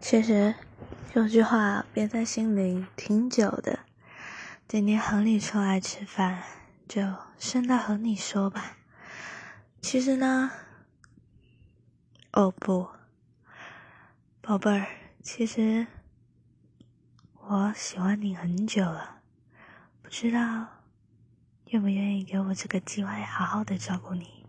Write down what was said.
其实有句话憋在心里挺久的，今天和你出来吃饭，就顺道和你说吧。其实呢，哦不，宝贝儿，其实我喜欢你很久了，不知道愿不愿意给我这个机会，好好的照顾你。